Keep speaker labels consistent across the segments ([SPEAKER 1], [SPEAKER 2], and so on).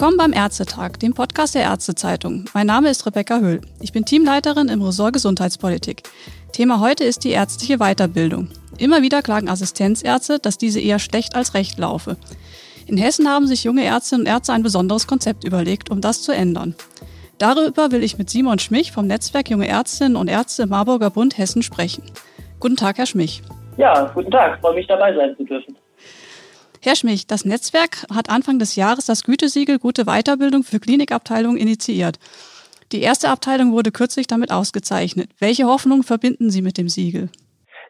[SPEAKER 1] Willkommen beim Ärztetag, dem Podcast der Ärztezeitung. Mein Name ist Rebecca Höhl. Ich bin Teamleiterin im Ressort Gesundheitspolitik. Thema heute ist die ärztliche Weiterbildung. Immer wieder klagen Assistenzärzte, dass diese eher schlecht als recht laufe. In Hessen haben sich junge Ärztinnen und Ärzte ein besonderes Konzept überlegt, um das zu ändern. Darüber will ich mit Simon Schmich vom Netzwerk Junge Ärztinnen und Ärzte im Marburger Bund Hessen sprechen. Guten Tag, Herr Schmich.
[SPEAKER 2] Ja, guten Tag. Freue mich dabei sein zu dürfen.
[SPEAKER 1] Herr Schmich, das Netzwerk hat Anfang des Jahres das Gütesiegel Gute Weiterbildung für Klinikabteilungen initiiert. Die erste Abteilung wurde kürzlich damit ausgezeichnet. Welche Hoffnungen verbinden Sie mit dem Siegel?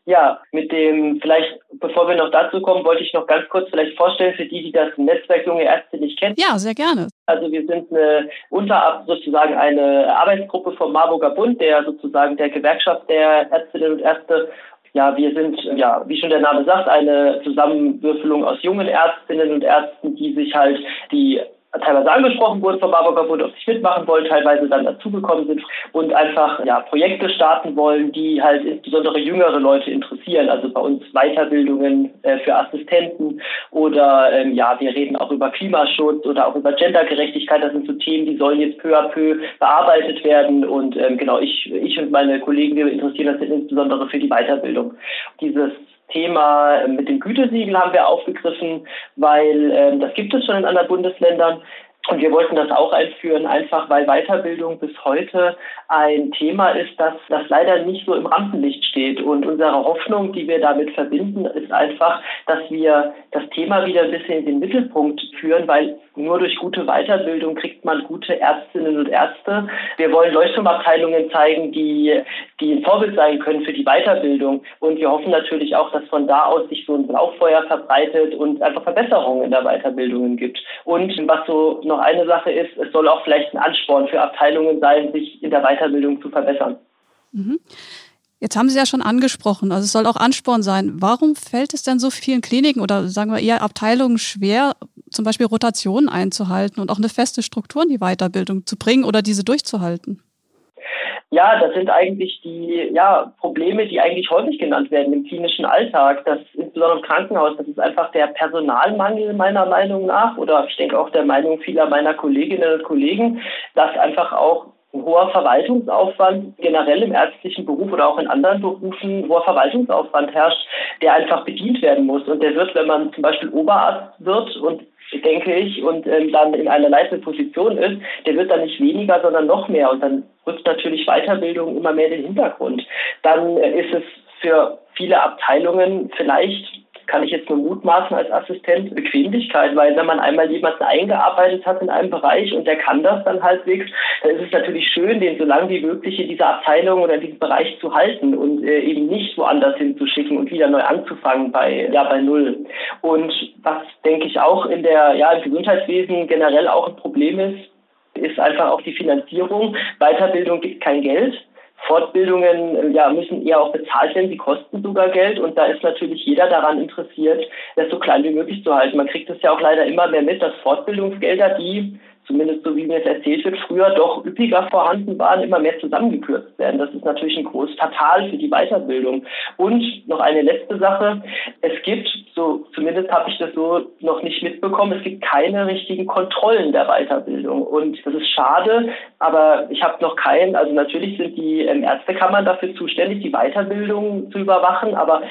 [SPEAKER 2] Ja, mit dem, vielleicht, bevor wir noch dazu kommen, wollte ich noch ganz kurz vielleicht vorstellen für die, die das Netzwerk Junge Ärzte nicht kennen.
[SPEAKER 1] Ja, sehr gerne.
[SPEAKER 2] Also wir sind eine unter sozusagen eine Arbeitsgruppe vom Marburger Bund, der sozusagen der Gewerkschaft der Ärztinnen und Ärzte ja, wir sind, ja, wie schon der Name sagt, eine Zusammenwürfelung aus jungen Ärztinnen und Ärzten, die sich halt die teilweise angesprochen wurden vom Marburger Bund, ob sie mitmachen wollen, teilweise dann dazugekommen sind und einfach ja, Projekte starten wollen, die halt insbesondere jüngere Leute interessieren. Also bei uns Weiterbildungen äh, für Assistenten oder ähm, ja, wir reden auch über Klimaschutz oder auch über Gendergerechtigkeit. Das sind so Themen, die sollen jetzt peu à peu bearbeitet werden. Und ähm, genau, ich, ich und meine Kollegen, wir interessieren uns insbesondere für die Weiterbildung. Dieses Thema mit dem Gütesiegel haben wir aufgegriffen, weil äh, das gibt es schon in anderen Bundesländern. Und wir wollten das auch einführen, einfach weil Weiterbildung bis heute ein Thema ist, das, das leider nicht so im Rampenlicht steht. Und unsere Hoffnung, die wir damit verbinden, ist einfach, dass wir das Thema wieder ein bisschen in den Mittelpunkt führen, weil nur durch gute Weiterbildung kriegt man gute Ärztinnen und Ärzte. Wir wollen Leuchtturmabteilungen zeigen, die, die ein Vorbild sein können für die Weiterbildung. Und wir hoffen natürlich auch, dass von da aus sich so ein Lauffeuer verbreitet und einfach Verbesserungen in der Weiterbildung gibt. Und was so noch eine Sache ist, es soll auch vielleicht ein Ansporn für Abteilungen sein, sich in der Weiterbildung zu verbessern.
[SPEAKER 1] Mhm. Jetzt haben Sie ja schon angesprochen, also es soll auch Ansporn sein. Warum fällt es denn so vielen Kliniken oder sagen wir eher Abteilungen schwer, zum Beispiel Rotationen einzuhalten und auch eine feste Struktur in die Weiterbildung zu bringen oder diese durchzuhalten?
[SPEAKER 2] Ja, das sind eigentlich die ja, Probleme, die eigentlich häufig genannt werden im klinischen Alltag. Das insbesondere im Krankenhaus, das ist einfach der Personalmangel meiner Meinung nach oder ich denke auch der Meinung vieler meiner Kolleginnen und Kollegen, dass einfach auch ein hoher Verwaltungsaufwand generell im ärztlichen Beruf oder auch in anderen Berufen hoher Verwaltungsaufwand herrscht, der einfach bedient werden muss. Und der wird, wenn man zum Beispiel Oberarzt wird und denke ich, und ähm, dann in einer leitenden Position ist, der wird dann nicht weniger, sondern noch mehr. Und dann rückt natürlich Weiterbildung immer mehr in den Hintergrund. Dann äh, ist es für viele Abteilungen vielleicht kann ich jetzt nur mutmaßen als Assistent, Bequemlichkeit, weil wenn man einmal jemanden eingearbeitet hat in einem Bereich und der kann das dann halbwegs, dann ist es natürlich schön, den so lange wie möglich in dieser Abteilung oder in diesem Bereich zu halten und äh, eben nicht woanders hinzuschicken und wieder neu anzufangen bei, ja, bei Null. Und was, denke ich, auch in der, ja, im Gesundheitswesen generell auch ein Problem ist, ist einfach auch die Finanzierung. Weiterbildung gibt kein Geld. Fortbildungen äh, ja, müssen eher auch bezahlt werden, sie kosten sogar Geld und da ist natürlich jeder daran interessiert, das so klein wie möglich zu halten. Man kriegt es ja auch leider immer mehr mit, dass Fortbildungsgelder, die zumindest so wie mir es erzählt wird, früher doch üppiger vorhanden waren, immer mehr zusammengekürzt werden. Das ist natürlich ein großes Fatal für die Weiterbildung. Und noch eine letzte Sache. Es gibt, so zumindest habe ich das so noch nicht mitbekommen, es gibt keine richtigen Kontrollen der Weiterbildung. Und das ist schade, aber ich habe noch keinen, also natürlich sind die ähm, Ärztekammern dafür zuständig, die Weiterbildung zu überwachen, aber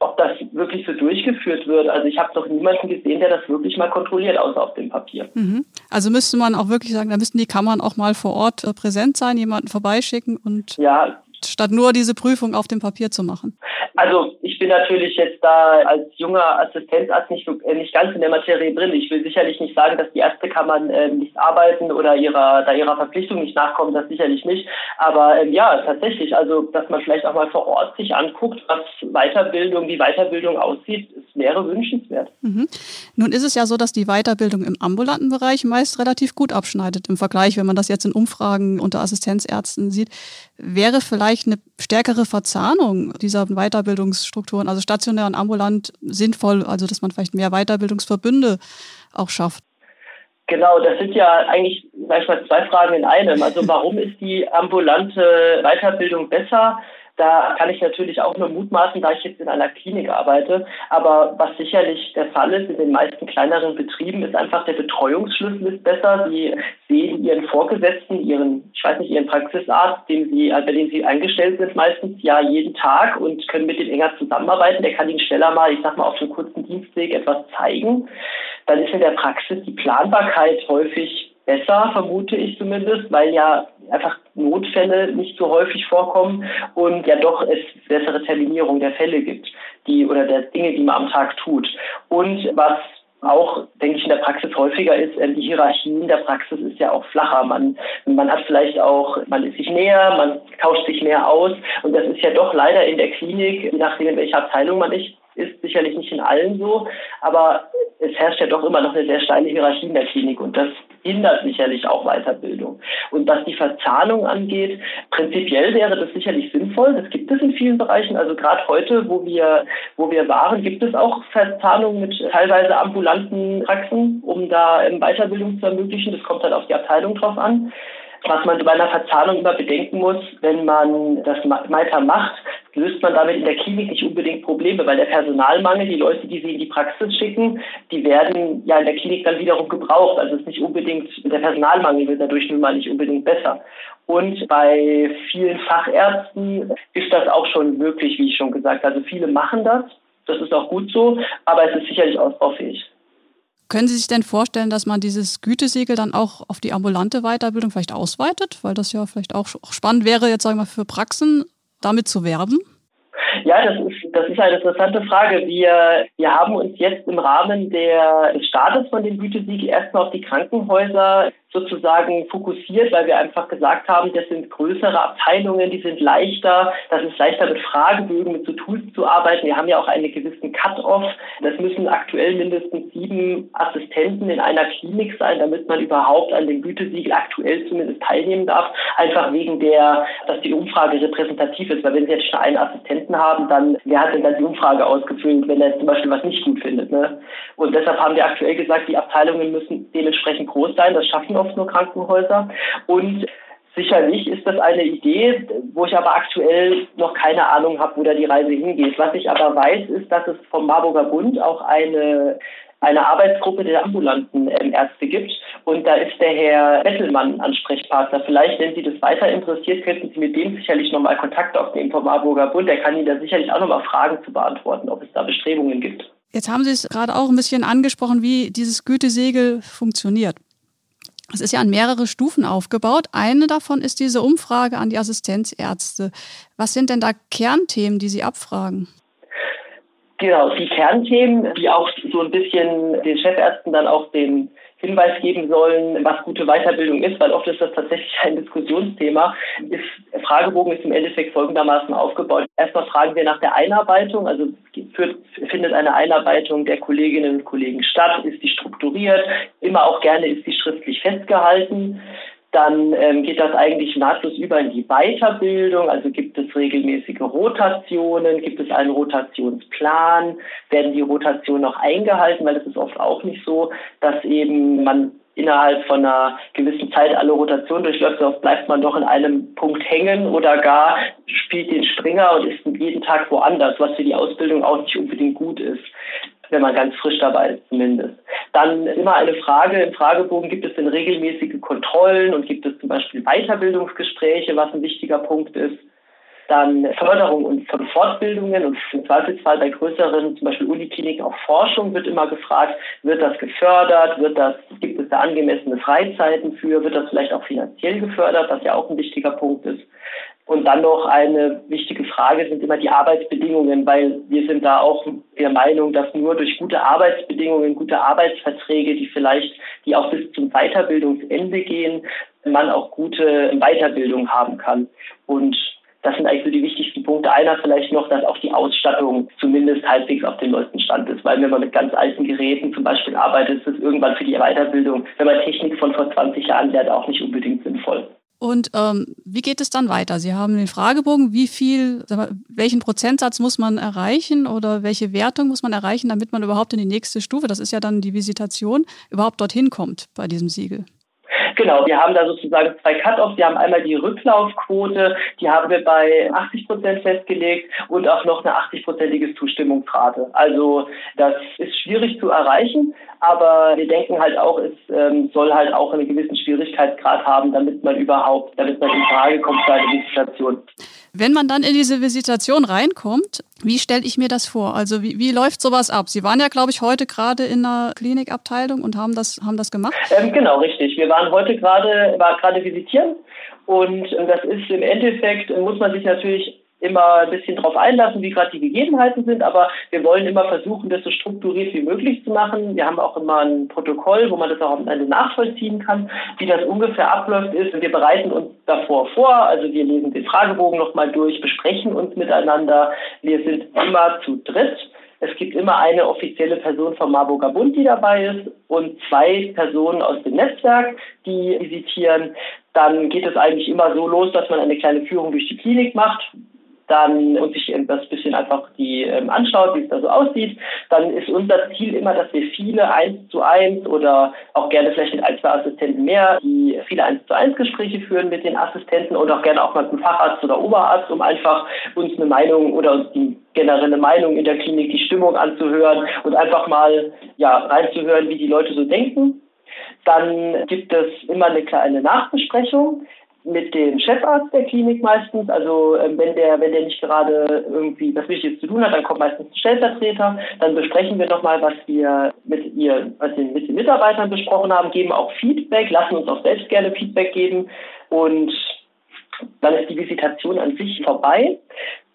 [SPEAKER 2] ob das wirklich so durchgeführt wird. Also ich habe noch niemanden gesehen, der das wirklich mal kontrolliert, außer auf dem Papier.
[SPEAKER 1] Mhm. Also müsste man auch wirklich sagen, da müssten die Kammern auch mal vor Ort äh, präsent sein, jemanden vorbeischicken und ja, statt nur diese Prüfung auf dem Papier zu machen?
[SPEAKER 2] Also ich bin natürlich jetzt da als junger Assistenzarzt nicht, äh, nicht ganz in der Materie drin. Ich will sicherlich nicht sagen, dass die Ärztekammern äh, nicht arbeiten oder ihrer, da ihrer Verpflichtung nicht nachkommen, das sicherlich nicht. Aber ähm, ja, tatsächlich, also dass man vielleicht auch mal vor Ort sich anguckt, was Weiterbildung, wie Weiterbildung aussieht, wäre wünschenswert.
[SPEAKER 1] Mhm. Nun ist es ja so, dass die Weiterbildung im ambulanten Bereich meist relativ gut abschneidet im Vergleich, wenn man das jetzt in Umfragen unter Assistenzärzten sieht. Wäre vielleicht eine stärkere Verzahnung dieser Weiterbildungsstrukturen, also stationär und ambulant, sinnvoll, also dass man vielleicht mehr Weiterbildungsverbünde auch schafft?
[SPEAKER 2] Genau, das sind ja eigentlich sag ich mal, zwei Fragen in einem. Also warum ist die ambulante Weiterbildung besser? Da kann ich natürlich auch nur mutmaßen, da ich jetzt in einer Klinik arbeite. Aber was sicherlich der Fall ist in den meisten kleineren Betrieben, ist einfach der Betreuungsschlüssel ist besser. Sie sehen ihren Vorgesetzten, ihren, ich weiß nicht, ihren Praxisarzt, dem sie, bei dem sie eingestellt sind, meistens ja jeden Tag und können mit dem enger zusammenarbeiten. Der kann ihnen schneller mal, ich sag mal, auf einem kurzen Dienstweg etwas zeigen. Dann ist in der Praxis die Planbarkeit häufig besser, vermute ich zumindest, weil ja einfach Notfälle nicht so häufig vorkommen und ja doch es bessere Terminierung der Fälle gibt, die oder der Dinge, die man am Tag tut. Und was auch, denke ich, in der Praxis häufiger ist, äh, die Hierarchien der Praxis ist ja auch flacher. Man, man hat vielleicht auch, man ist sich näher, man tauscht sich mehr aus. Und das ist ja doch leider in der Klinik, je nachdem, in welcher Abteilung man ist, ist sicherlich nicht in allen so. Aber es herrscht ja doch immer noch eine sehr steile Hierarchie in der Klinik und das hindert sicherlich auch Weiterbildung. Und was die Verzahnung angeht, prinzipiell wäre das sicherlich sinnvoll. Das gibt es in vielen Bereichen. Also gerade heute, wo wir, wo wir waren, gibt es auch Verzahnung mit teilweise ambulanten Praxen, um da Weiterbildung zu ermöglichen. Das kommt dann auf die Abteilung drauf an. Was man bei einer Verzahnung immer bedenken muss, wenn man das weiter macht, löst man damit in der Klinik nicht unbedingt Probleme, weil der Personalmangel, die Leute, die sie in die Praxis schicken, die werden ja in der Klinik dann wiederum gebraucht. Also es ist nicht unbedingt, der Personalmangel wird dadurch nun mal nicht unbedingt besser. Und bei vielen Fachärzten ist das auch schon möglich, wie ich schon gesagt habe. Also viele machen das. Das ist auch gut so, aber es ist sicherlich ausbaufähig.
[SPEAKER 1] Können Sie sich denn vorstellen, dass man dieses Gütesiegel dann auch auf die ambulante Weiterbildung vielleicht ausweitet? Weil das ja vielleicht auch spannend wäre, jetzt sagen wir für Praxen damit zu werben.
[SPEAKER 2] Ja, das ist, das ist eine interessante Frage. Wir, wir haben uns jetzt im Rahmen der, des Startes von dem Gütesiegel erstmal auf die Krankenhäuser sozusagen fokussiert, weil wir einfach gesagt haben, das sind größere Abteilungen, die sind leichter, das ist leichter mit Fragebögen, mit so Tools zu arbeiten. Wir haben ja auch einen gewissen Cut-off. Das müssen aktuell mindestens sieben Assistenten in einer Klinik sein, damit man überhaupt an dem Gütesiegel aktuell zumindest teilnehmen darf. Einfach wegen der, dass die Umfrage repräsentativ ist. Weil wenn Sie jetzt schon einen Assistenten haben, dann wer hat denn dann die Umfrage ausgefüllt, wenn er zum Beispiel was nicht gut findet. Ne? Und deshalb haben wir aktuell gesagt, die Abteilungen müssen dementsprechend groß sein. Das schaffen oft nur Krankenhäuser. Und Sicherlich ist das eine Idee, wo ich aber aktuell noch keine Ahnung habe, wo da die Reise hingeht. Was ich aber weiß, ist, dass es vom Marburger Bund auch eine, eine Arbeitsgruppe der ambulanten ähm, Ärzte gibt. Und da ist der Herr Bettelmann Ansprechpartner. Vielleicht, wenn Sie das weiter interessiert, könnten Sie mit dem sicherlich nochmal Kontakt aufnehmen vom Marburger Bund. Der kann Ihnen da sicherlich auch nochmal Fragen zu beantworten, ob es da Bestrebungen gibt.
[SPEAKER 1] Jetzt haben Sie es gerade auch ein bisschen angesprochen, wie dieses Gütesegel funktioniert. Es ist ja an mehrere Stufen aufgebaut. Eine davon ist diese Umfrage an die Assistenzärzte. Was sind denn da Kernthemen, die Sie abfragen?
[SPEAKER 2] Genau, die Kernthemen, die auch so ein bisschen den Chefärzten dann auch den Hinweis geben sollen, was gute Weiterbildung ist, weil oft ist das tatsächlich ein Diskussionsthema. Ist, Fragebogen ist im Endeffekt folgendermaßen aufgebaut. Erstmal fragen wir nach der Einarbeitung, also führt, findet eine Einarbeitung der Kolleginnen und Kollegen statt, ist die strukturiert, immer auch gerne ist sie schriftlich festgehalten. Dann ähm, geht das eigentlich nahtlos über in die Weiterbildung. Also gibt es regelmäßige Rotationen, gibt es einen Rotationsplan, werden die Rotationen noch eingehalten, weil es ist oft auch nicht so, dass eben man innerhalb von einer gewissen Zeit alle Rotationen durchläuft, sonst bleibt man doch in einem Punkt hängen oder gar spielt den Springer und ist jeden Tag woanders, was für die Ausbildung auch nicht unbedingt gut ist wenn man ganz frisch dabei ist zumindest. Dann immer eine Frage im Fragebogen, gibt es denn regelmäßige Kontrollen und gibt es zum Beispiel Weiterbildungsgespräche, was ein wichtiger Punkt ist. Dann Förderung und von Fortbildungen und im Zweifelsfall bei größeren, zum Beispiel Unikliniken, auch Forschung wird immer gefragt, wird das gefördert, wird das, gibt es da angemessene Freizeiten für, wird das vielleicht auch finanziell gefördert, was ja auch ein wichtiger Punkt ist. Und dann noch eine wichtige Frage sind immer die Arbeitsbedingungen, weil wir sind da auch der Meinung, dass nur durch gute Arbeitsbedingungen, gute Arbeitsverträge, die vielleicht, die auch bis zum Weiterbildungsende gehen, man auch gute Weiterbildung haben kann. Und das sind eigentlich so die wichtigsten Punkte. Einer vielleicht noch, dass auch die Ausstattung zumindest halbwegs auf dem neuesten Stand ist. Weil wenn man mit ganz alten Geräten zum Beispiel arbeitet, ist es irgendwann für die Weiterbildung, wenn man Technik von vor 20 Jahren lernt, auch nicht unbedingt sinnvoll.
[SPEAKER 1] Und ähm, wie geht es dann weiter? Sie haben den Fragebogen, wie viel, welchen Prozentsatz muss man erreichen oder welche Wertung muss man erreichen, damit man überhaupt in die nächste Stufe, das ist ja dann die Visitation, überhaupt dorthin kommt bei diesem Siegel?
[SPEAKER 2] Genau, wir haben da sozusagen zwei Cut-offs. Wir haben einmal die Rücklaufquote, die haben wir bei 80 Prozent festgelegt und auch noch eine 80-prozentige Zustimmungsrate. Also das ist schwierig zu erreichen, aber wir denken halt auch, es ähm, soll halt auch einen gewissen Schwierigkeitsgrad haben, damit man überhaupt, damit man in Frage kommt für eine Visitation.
[SPEAKER 1] Wenn man dann in diese Visitation reinkommt, wie stelle ich mir das vor? Also wie, wie läuft sowas ab? Sie waren ja, glaube ich, heute gerade in der Klinikabteilung und haben das, haben das gemacht?
[SPEAKER 2] Ähm, genau, richtig. Wir waren heute gerade, war gerade visitieren und das ist im Endeffekt, muss man sich natürlich immer ein bisschen darauf einlassen, wie gerade die Gegebenheiten sind, aber wir wollen immer versuchen, das so strukturiert wie möglich zu machen. Wir haben auch immer ein Protokoll, wo man das auch am Ende nachvollziehen kann, wie das ungefähr abläuft ist. Wir bereiten uns davor vor, also wir lesen den Fragebogen nochmal durch, besprechen uns miteinander. Wir sind immer zu dritt. Es gibt immer eine offizielle Person vom Marburger Bund, die dabei ist und zwei Personen aus dem Netzwerk, die visitieren. Dann geht es eigentlich immer so los, dass man eine kleine Führung durch die Klinik macht, dann und sich das bisschen einfach die ähm, anschaut, wie es da so aussieht, dann ist unser Ziel immer, dass wir viele eins zu eins oder auch gerne vielleicht mit ein, zwei Assistenten mehr, die viele eins zu eins Gespräche führen mit den Assistenten und auch gerne auch mal mit dem Facharzt oder Oberarzt, um einfach uns eine Meinung oder uns die generelle Meinung in der Klinik, die Stimmung anzuhören und einfach mal ja reinzuhören, wie die Leute so denken. Dann gibt es immer eine kleine Nachbesprechung mit dem Chefarzt der Klinik meistens. Also ähm, wenn der, wenn der nicht gerade irgendwie was Wichtiges zu tun hat, dann kommt meistens ein Stellvertreter. Dann besprechen wir nochmal, was wir mit ihr, was wir mit den Mitarbeitern besprochen haben, geben auch Feedback, lassen uns auch selbst gerne Feedback geben und dann ist die Visitation an sich vorbei.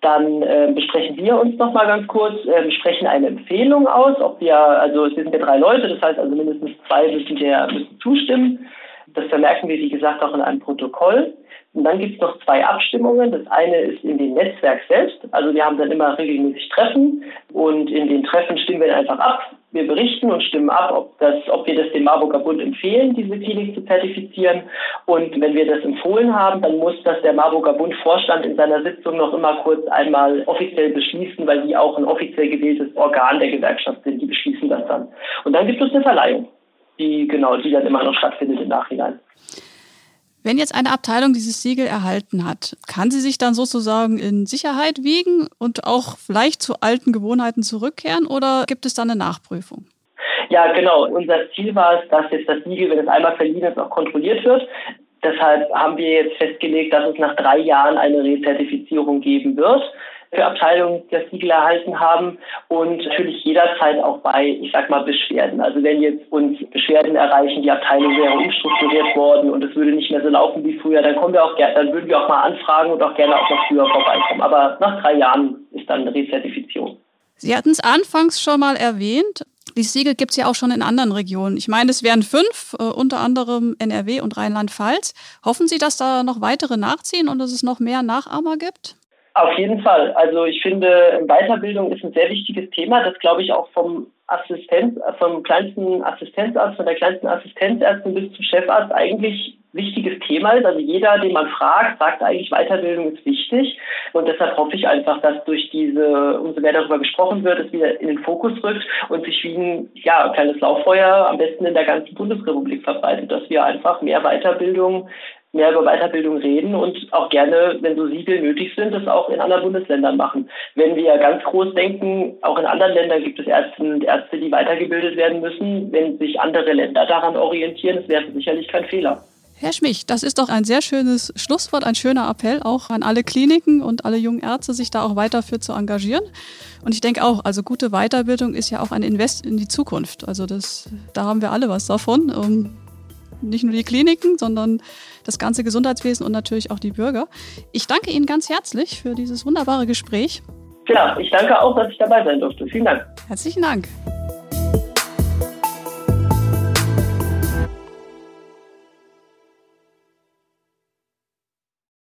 [SPEAKER 2] Dann äh, besprechen wir uns nochmal ganz kurz, äh, sprechen eine Empfehlung aus, ob wir, also es sind ja drei Leute, das heißt also mindestens zwei müssen, der, müssen zustimmen. Das vermerken wir, wie gesagt, auch in einem Protokoll. Und dann gibt es noch zwei Abstimmungen. Das eine ist in dem Netzwerk selbst. Also wir haben dann immer regelmäßig Treffen und in den Treffen stimmen wir einfach ab. Wir berichten und stimmen ab, ob, das, ob wir das dem Marburger Bund empfehlen, diese Klinik zu zertifizieren. Und wenn wir das empfohlen haben, dann muss das der Marburger Bund Vorstand in seiner Sitzung noch immer kurz einmal offiziell beschließen, weil die auch ein offiziell gewähltes Organ der Gewerkschaft sind. Die beschließen das dann. Und dann gibt es eine Verleihung die genau, die dann immer noch stattfindet im Nachhinein.
[SPEAKER 1] Wenn jetzt eine Abteilung dieses Siegel erhalten hat, kann sie sich dann sozusagen in Sicherheit wiegen und auch vielleicht zu alten Gewohnheiten zurückkehren oder gibt es dann eine Nachprüfung?
[SPEAKER 2] Ja, genau. Unser Ziel war es, dass jetzt das Siegel, wenn es einmal verliehen ist, auch kontrolliert wird. Deshalb haben wir jetzt festgelegt, dass es nach drei Jahren eine Rezertifizierung geben wird für Abteilungen das Siegel erhalten haben und natürlich jederzeit auch bei, ich sag mal, Beschwerden. Also wenn jetzt uns Beschwerden erreichen, die Abteilung wäre umstrukturiert worden und es würde nicht mehr so laufen wie früher, dann kommen wir auch gerne, dann würden wir auch mal anfragen und auch gerne auch noch früher vorbeikommen. Aber nach drei Jahren ist dann eine Rezertifizierung.
[SPEAKER 1] Sie hatten es anfangs schon mal erwähnt. Dieses Siegel gibt es ja auch schon in anderen Regionen. Ich meine, es wären fünf, äh, unter anderem NRW und Rheinland-Pfalz. Hoffen Sie, dass da noch weitere nachziehen und dass es noch mehr Nachahmer gibt?
[SPEAKER 2] Auf jeden Fall. Also ich finde, Weiterbildung ist ein sehr wichtiges Thema, das glaube ich auch vom Assistenz, vom kleinsten Assistenzarzt, von der kleinsten Assistenzärztin bis zum Chefarzt eigentlich wichtiges Thema ist. Also jeder, den man fragt, sagt eigentlich, Weiterbildung ist wichtig. Und deshalb hoffe ich einfach, dass durch diese, umso mehr darüber gesprochen wird, es wieder in den Fokus rückt und sich wie ein ja, kleines Lauffeuer am besten in der ganzen Bundesrepublik verbreitet, dass wir einfach mehr Weiterbildung mehr über Weiterbildung reden und auch gerne, wenn so Siegel nötig sind, das auch in anderen Bundesländern machen. Wenn wir ganz groß denken, auch in anderen Ländern gibt es Ärzte und Ärzte, die weitergebildet werden müssen. Wenn sich andere Länder daran orientieren, das wäre sicherlich kein Fehler.
[SPEAKER 1] Herr Schmich, das ist doch ein sehr schönes Schlusswort, ein schöner Appell auch an alle Kliniken und alle jungen Ärzte, sich da auch weiter für zu engagieren. Und ich denke auch, also gute Weiterbildung ist ja auch ein Invest in die Zukunft. Also das, da haben wir alle was davon. Nicht nur die Kliniken, sondern das ganze Gesundheitswesen und natürlich auch die Bürger. Ich danke Ihnen ganz herzlich für dieses wunderbare Gespräch.
[SPEAKER 2] Ja, ich danke auch, dass ich dabei sein durfte. Vielen Dank.
[SPEAKER 1] Herzlichen Dank.